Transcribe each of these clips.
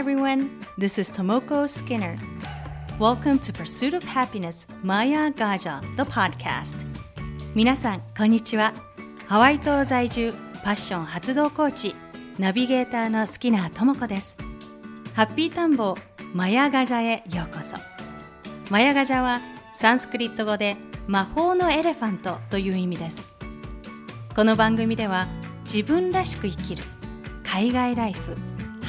everyone. This is Tomoko Skinner. Welcome to Pursuit of Happiness Maya Gaja, the podcast. 皆さん、こんにちは。ハワイ島在住、パッション発動コーチ、ナビゲーターのスキナーともこです。ハッピータンボマヤガジャへようこそ。マヤガジャはサンスクリット語で魔法のエレファントという意味です。この番組では自分らしく生きる海外ライフ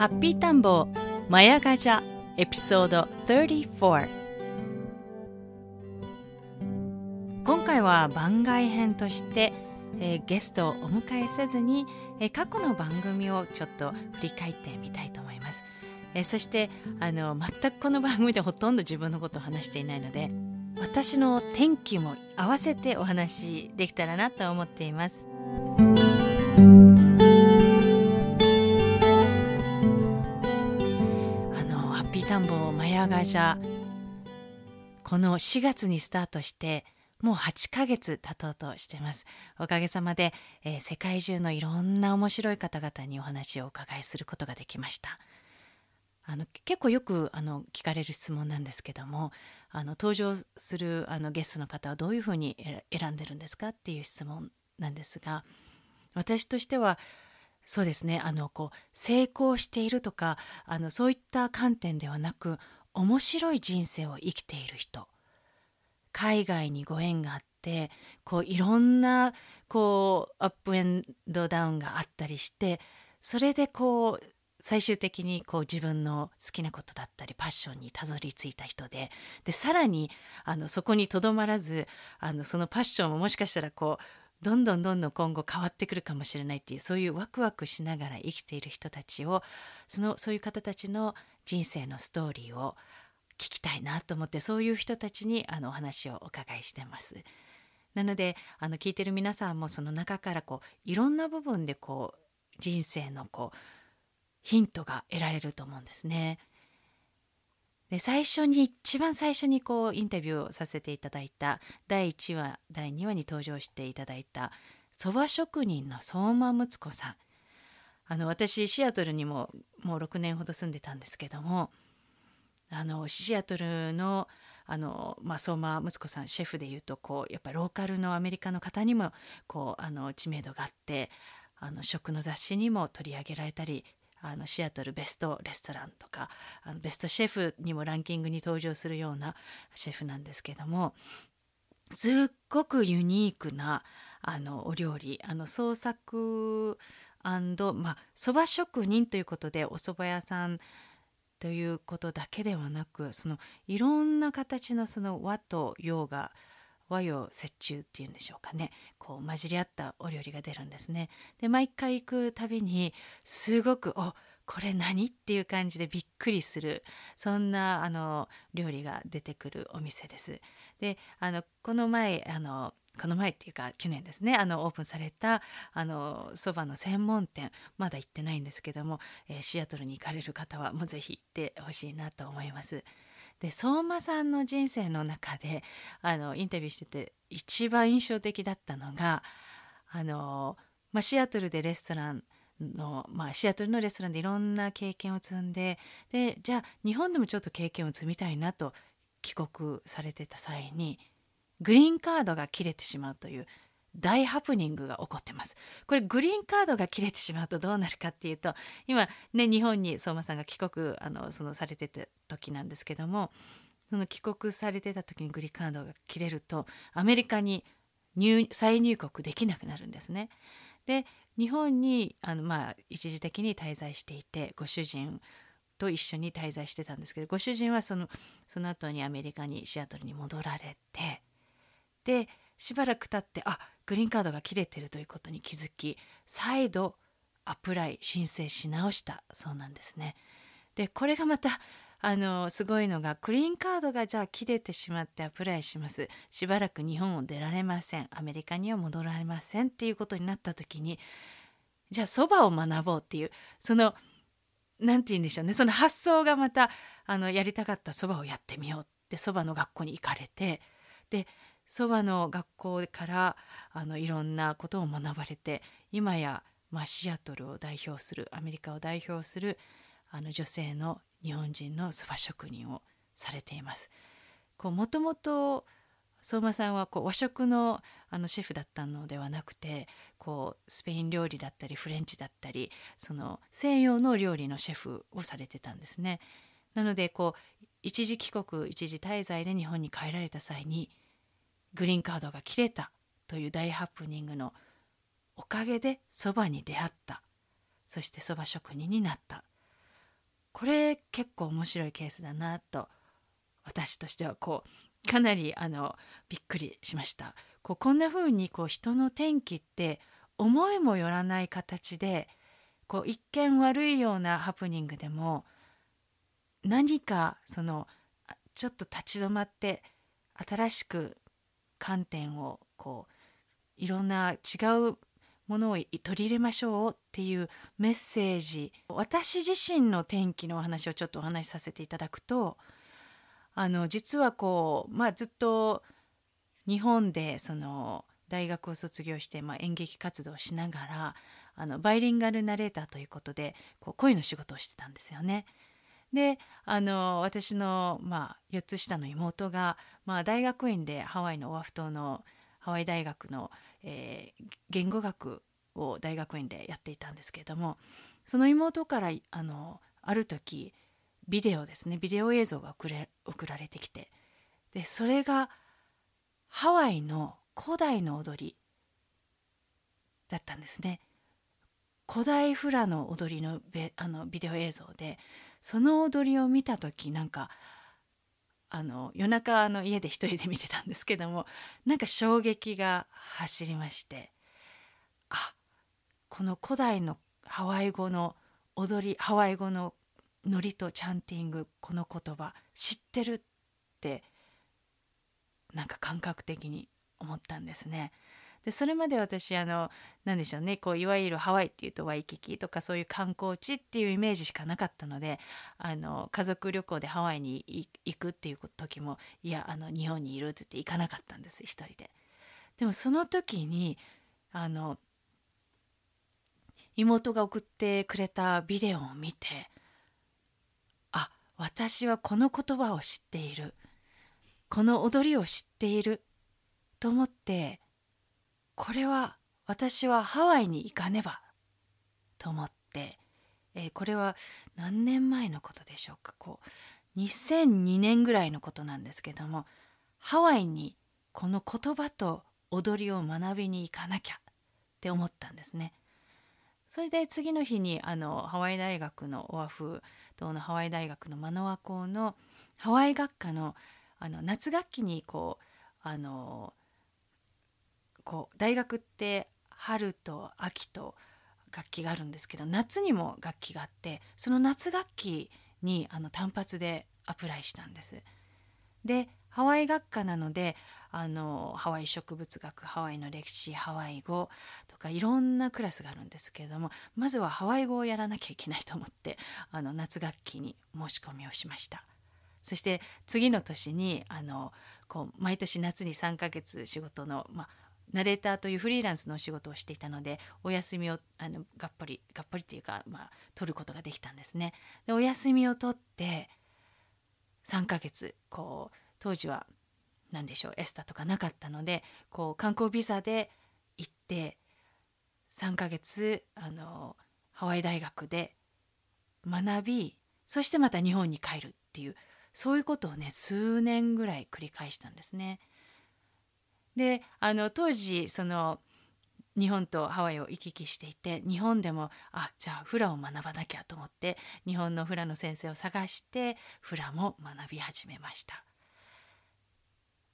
ハッピータンボーマヤガジャエピソード34今回は番外編として、えー、ゲストをお迎えせずに、えー、過去の番組をちょっと振り返ってみたいと思います、えー、そしてあの全くこの番組でほとんど自分のことを話していないので私の天気も合わせてお話できたらなと思っています。ヤガジャ。この4月にスタートしてもう8ヶ月経とうとしてます。おかげさまで、えー、世界中のいろんな面白い方々にお話をお伺いすることができました。あの結構よくあの聞かれる質問なんですけどもあの登場するあのゲストの方はどういうふうに選んでるんですかっていう質問なんですが私としてはそうですねあのこう成功しているとかあのそういった観点ではなく面白い人生を生きている人。海外にご縁があってこういろんなこうアップエンドダウンがあったりしてそれでこう最終的にこう自分の好きなことだったりパッションにたどり着いた人ででさらにあのそこにとどまらずあのそのパッションももしかしたらこうどんどんどんどん今後変わってくるかもしれないっていうそういうワクワクしながら生きている人たちをそのそういう方たちの人生のストーリーを聞きたいなと思ってそういう人たちにあのお話をお伺いしてます。なのであの聞いてる皆さんもその中からこういろんな部分でこう人生のこうヒントが得られると思うんですね。で最初に一番最初にこうインタビューをさせていただいた第1話第2話に登場していただいたそば職人の相馬睦子さん。あの私シアトルにももう6年ほど住んでたんですけどもあのシアトルのあの、まあ、相馬息子さんシェフでいうとこうやっぱローカルのアメリカの方にもこうあの知名度があってあの食の雑誌にも取り上げられたりあのシアトルベストレストランとかあのベストシェフにもランキングに登場するようなシェフなんですけどもすっごくユニークなあのお料理。あの創作まあそば職人ということでお蕎麦屋さんということだけではなくそのいろんな形のその和と洋が和洋折衷っていうんでしょうかねこう混じり合ったお料理が出るんですね。で毎回行くたびにすごく「おこれ何?」っていう感じでびっくりするそんなあの料理が出てくるお店です。であのこの前あのこの前っていうか去年ですねあのオープンされたあのそばの専門店まだ行ってないんですけども、えー、シアトルに行かれる方はもうぜひ行ってほしいなと思います。で相馬さんの人生の中であのインタビューしてて一番印象的だったのがあの、まあ、シアトルでレストランの、まあ、シアトルのレストランでいろんな経験を積んででじゃあ日本でもちょっと経験を積みたいなと帰国されてた際にグリーンカードが切れてしまうという大ハプニングが起こってます。これグリーンカードが切れてしまうとどうなるかっていうと今ね日本に相馬さんが帰国あのそのされてた時なんですけどもその帰国されてた時にグリーンカードが切れるとアメリカに入再入国できなくなるんですね。で日本にあの、まあ、一時的に滞在していてご主人と一緒に滞在してたんですけどご主人はそのその後にアメリカにシアトルに戻られてでしばらく経ってあグリーンカードが切れてるということに気づき再度アプライ申請し直したそうなんですね。でこれがまたあのすごいのがグリーンカードがじゃあ切れてしまってアプライします。しばらく日本を出られません。アメリカには戻られませんっていうことになった時にじゃあそばを学ぼうっていうその何て言うんでしょうね。その発想がまたあのやりたかったそばをやってみようってそばの学校に行かれてでそばの学校からあのいろんなことを学ばれて今や、まあ、シアトルを代表するアメリカを代表するあの女性の日本人のそば職人をされています。もともと相馬さんはこう和食のあのシェフだったのではなくてこうスペイン料理だったりフレンチだったりその西洋の料理のシェフをされてたんですね。なのでこう一時帰国一時滞在で日本に帰られた際にグリーンカードが切れたという大ハプニングのおかげでそばに出会ったそしてそば職人になったこれ結構面白いケースだなと私としてはこうかなりあのびっくりしました。こうこんな風にこう人の転機って思いもよらない形でこう一見悪いようなハプニングでも何かそのちょっと立ち止まって新しく観点をこういろんな違うものを取り入れましょうっていうメッセージ私自身の転機のお話をちょっとお話しさせていただくとあの実はこう、まあ、ずっと日本でその大学を卒業して、まあ、演劇活動をしながらあのバイリンガルナレーターということでこう声の仕事をしてたんですよね。であの私の、まあ、4つ下の妹が、まあ、大学院でハワイのオアフ島のハワイ大学のえー、言語学を大学院でやっていたんですけれどもその妹からあのある時ビデオですねビデオ映像が送れ送られてきてでそれがハワイの古代の踊りだったんですね。古代フラの踊りのあのビデオ映像でその踊りを見た時なんかあの夜中の家で一人で見てたんですけどもなんか衝撃が走りましてあこの古代のハワイ語の踊りハワイ語のノリとチャンティングこの言葉知ってるってなんか感覚的に思ったんですね。でそれまで私あの何でしょうねこういわゆるハワイっていうとワイキキとかそういう観光地っていうイメージしかなかったのであの家族旅行でハワイに行くっていう時もいやあの日本にいるって言って行かなかったんです一人で。でもその時にあの妹が送ってくれたビデオを見てあ私はこの言葉を知っているこの踊りを知っていると思ってこれは私はハワイに行かねば。と思って、えー、これは何年前のことでしょうか。こう2002年ぐらいのことなんですけどもハワイにこの言葉と踊りを学びに行かなきゃって思ったんですね。それで次の日にあのハワイ大学のオアフ島のハワイ大学のマノア校のハワイ学科のあの夏学期にこうあのこう大学って春と秋と楽器があるんですけど夏にも楽器があってその夏楽器にあの単発でアプライしたんです。でハワイ学科なのであのハワイ植物学ハワイの歴史ハワイ語とかいろんなクラスがあるんですけれどもまずはハワイ語をやらなきゃいけないと思ってあの夏学期に申し込みをしました。そして次の年にあのこう毎年夏に3ヶ月仕事の、まあ、ナレーターというフリーランスのお仕事をしていたのでお休みをあのがっぽりがっぽりっていうか、まあ、取ることができたんですね。でお休みを取って3ヶ月こう当時は何でしょうエスタとかなかったのでこう観光ビザで行って3ヶ月あのハワイ大学で学びそしてまた日本に帰るっていうそういうことをね数年ぐらい繰り返したんですね。であの当時その日本とハワイを行き来していて日本でもあじゃあフラを学ばなきゃと思って日本のフラの先生を探してフラも学び始めました。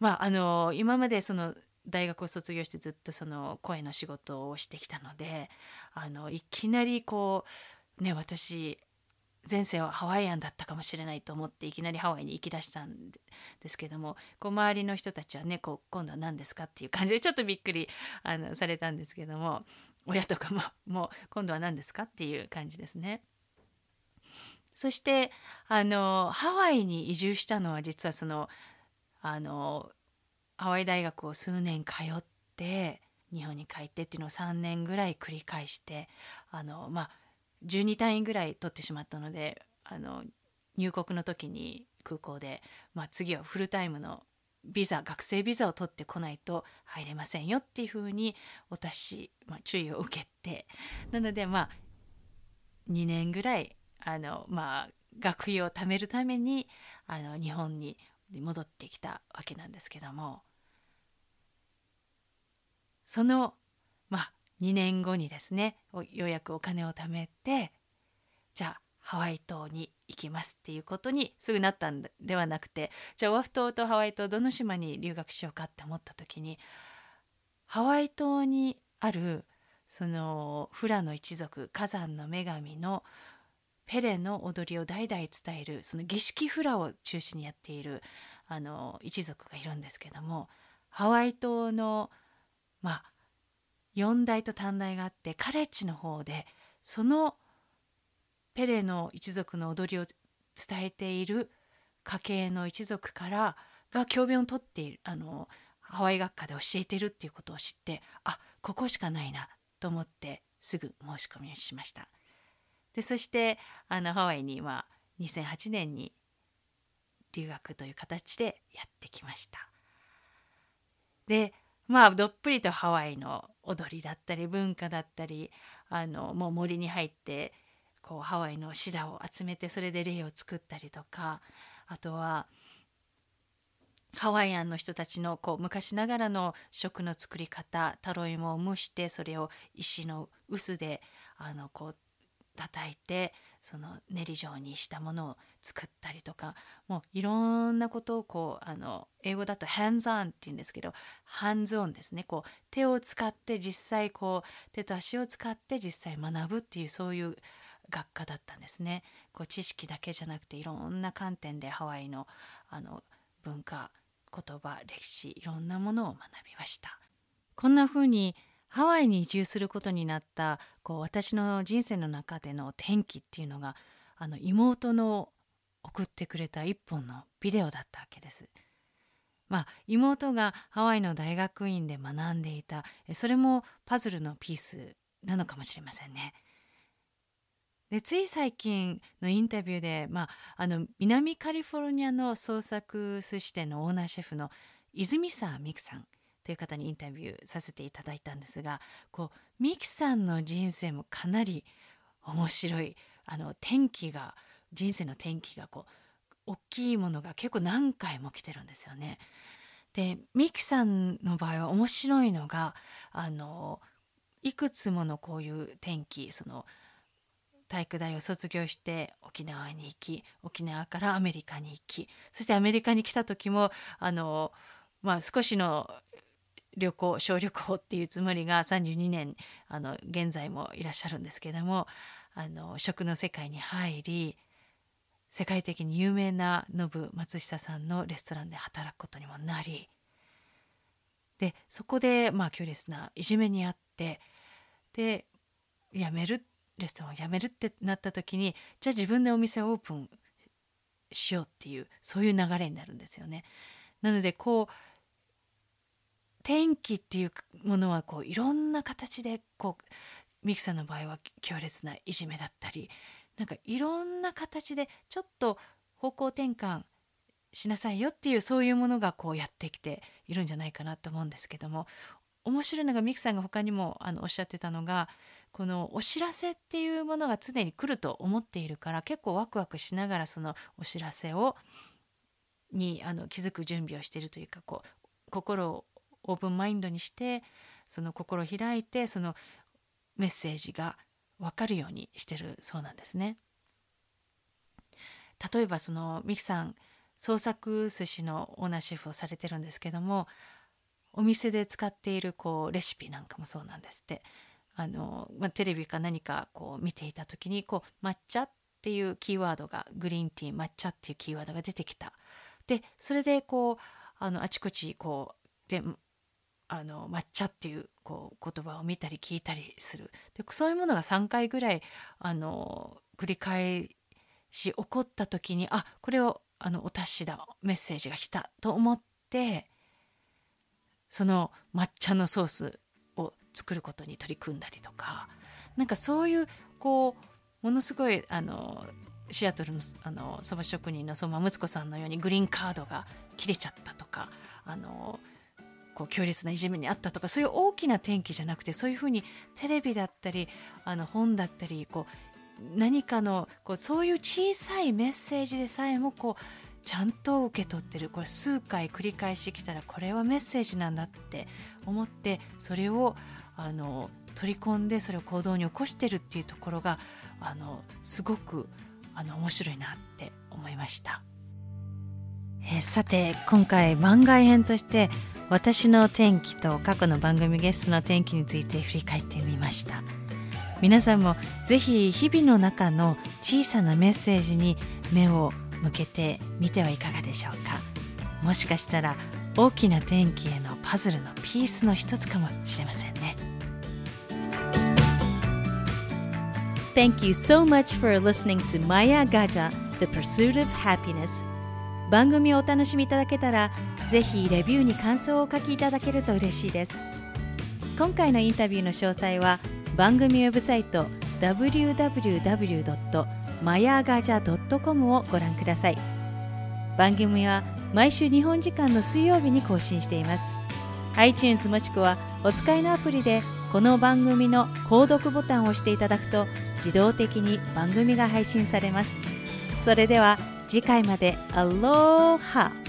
まああの今までその大学を卒業してずっとその声の仕事をしてきたのであのいきなりこうね私前世はハワイアンだったかもしれないと思っていきなりハワイに行き出したんですけどもこう周りの人たちはねこう今度は何ですか？っていう感じでちょっとびっくりあのされたんですけども親とかももう今度は何ですか？っていう感じですね。そしてあのハワイに移住したのは実はそのあのハワイ大学を数年通って日本に帰ってっていうのを3年ぐらい繰り返してあのまあ12単位ぐらい取ってしまったのであの入国の時に空港で、まあ、次はフルタイムのビザ学生ビザを取ってこないと入れませんよっていうふうに私、まあ、注意を受けてなのでまあ2年ぐらいあの、まあ、学費を貯めるためにあの日本に戻ってきたわけなんですけども。そのまあ2年後にですねようやくお金を貯めてじゃあハワイ島に行きますっていうことにすぐなったんではなくてじゃあオアフ島とハワイ島どの島に留学しようかって思った時にハワイ島にあるそのフラの一族火山の女神のペレの踊りを代々伝えるその儀式フラを中心にやっているあの一族がいるんですけどもハワイ島のまあ4代と短大があってカレッジの方でそのペレの一族の踊りを伝えている家系の一族からが教鞭をとっているあのハワイ学科で教えてるっていうことを知ってあここしかないなと思ってすぐ申し込みをしました。でそしてあのハワイには2008年に留学という形でやってきました。でまあどっぷりとハワイの踊りだったり文化だったりあのもう森に入ってこうハワイのシダを集めてそれで霊を作ったりとかあとはハワイアンの人たちのこう昔ながらの食の作り方タロイモを蒸してそれを石の臼であのこう叩いてその練り状にしたものを作ったりとかもういろんなことをこうあの英語だと hands on って言うんですけど hands on ですねこう手を使って実際こう手と足を使って実際学ぶっていうそういう学科だったんですね。こう知識だけじゃなくていろんな観点でハワイのあの文化言葉歴史いろんなものを学びました。こんな風にハワイに移住することになったこう私の人生の中での転機っていうのがあの妹の送ってくれた一本のビデオだったわけです。まあ、妹がハワイの大学院で学んでいたそれもパズルのピースなのかもしれませんね。でつい最近のインタビューで、まあ、あの南カリフォルニアの創作寿司店のオーナーシェフの泉沢美久さんという方にインタビューさせていただいたんですがこうミキさんの人生もかなり面白いあの転機が人生の転機がこう大きいものが結構何回も来てるんですよね。でミキさんの場合は面白いのがあのいくつものこういう転機その体育大を卒業して沖縄に行き沖縄からアメリカに行きそしてアメリカに来た時もあの、まあ、少しの旅行小旅行っていうつもりが32年あの現在もいらっしゃるんですけどもあの食の世界に入り世界的に有名なノブ松下さんのレストランで働くことにもなりでそこでまあ強烈ないじめにあってで辞めるレストランを辞めるってなった時にじゃあ自分でお店をオープンしようっていうそういう流れになるんですよね。なのでこう天気っていうものはこういろんな形でこうミキさんの場合は強烈ないじめだったりなんかいろんな形でちょっと方向転換しなさいよっていうそういうものがこうやってきているんじゃないかなと思うんですけども面白いのがミキさんが他にもあのおっしゃってたのがこのお知らせっていうものが常に来ると思っているから結構ワクワクしながらそのお知らせをにあの気づく準備をしているというかこう心をオープンマインドにしてその心を開いてそのメッセージが分かるようにしてるそうなんですね。例えばそのミキさん創作寿司のオーナーシェフをされてるんですけどもお店で使っているこうレシピなんかもそうなんですってあの、まあ、テレビか何かこう見ていた時にこう抹茶っていうキーワードがグリーンティー抹茶っていうキーワードが出てきたでそれでこうあのあちこちこうであの抹茶っていうこう言葉を見たり聞いたりする。でそういうものが3回ぐらいあの繰り返し起こった時にあこれをあのお達しだメッセージが来たと思ってその抹茶のソースを作ることに取り組んだりとか。なんかそういうこうものすごいあのシアトルのあのそば職人の相馬睦子さんのようにグリーンカードが切れちゃったとかあのこう強烈ないじめにあったとかそういう大きな転機じゃなくてそういうふうにテレビだったりあの本だったりこう何かのこうそういう小さいメッセージでさえもこうちゃんと受け取ってるこれ数回繰り返してきたらこれはメッセージなんだって思ってそれをあの取り込んでそれを行動に起こしてるっていうところがあのすごくあの面白いなって思いました。えさて今回番外編として私の天気と過去の番組ゲストの天気について振り返ってみました皆さんもぜひ日々の中の小さなメッセージに目を向けてみてはいかがでしょうかもしかしたら大きな天気へのパズルのピースの一つかもしれませんね Thank you so much for listening to Maya Gaja, The Pursuit of Happiness. 番組をお楽しみいただけたら、ぜひレビューに感想をお書きいただけると嬉しいです。今回のインタビューの詳細は、番組ウェブサイト www.mayagaja.com をご覧ください。番組は毎週日本時間の水曜日に更新しています。iTunes もしくはお使いのアプリでこの番組の購読ボタンを押していただくと自動的に番組が配信されますそれでは次回まで。アローハ。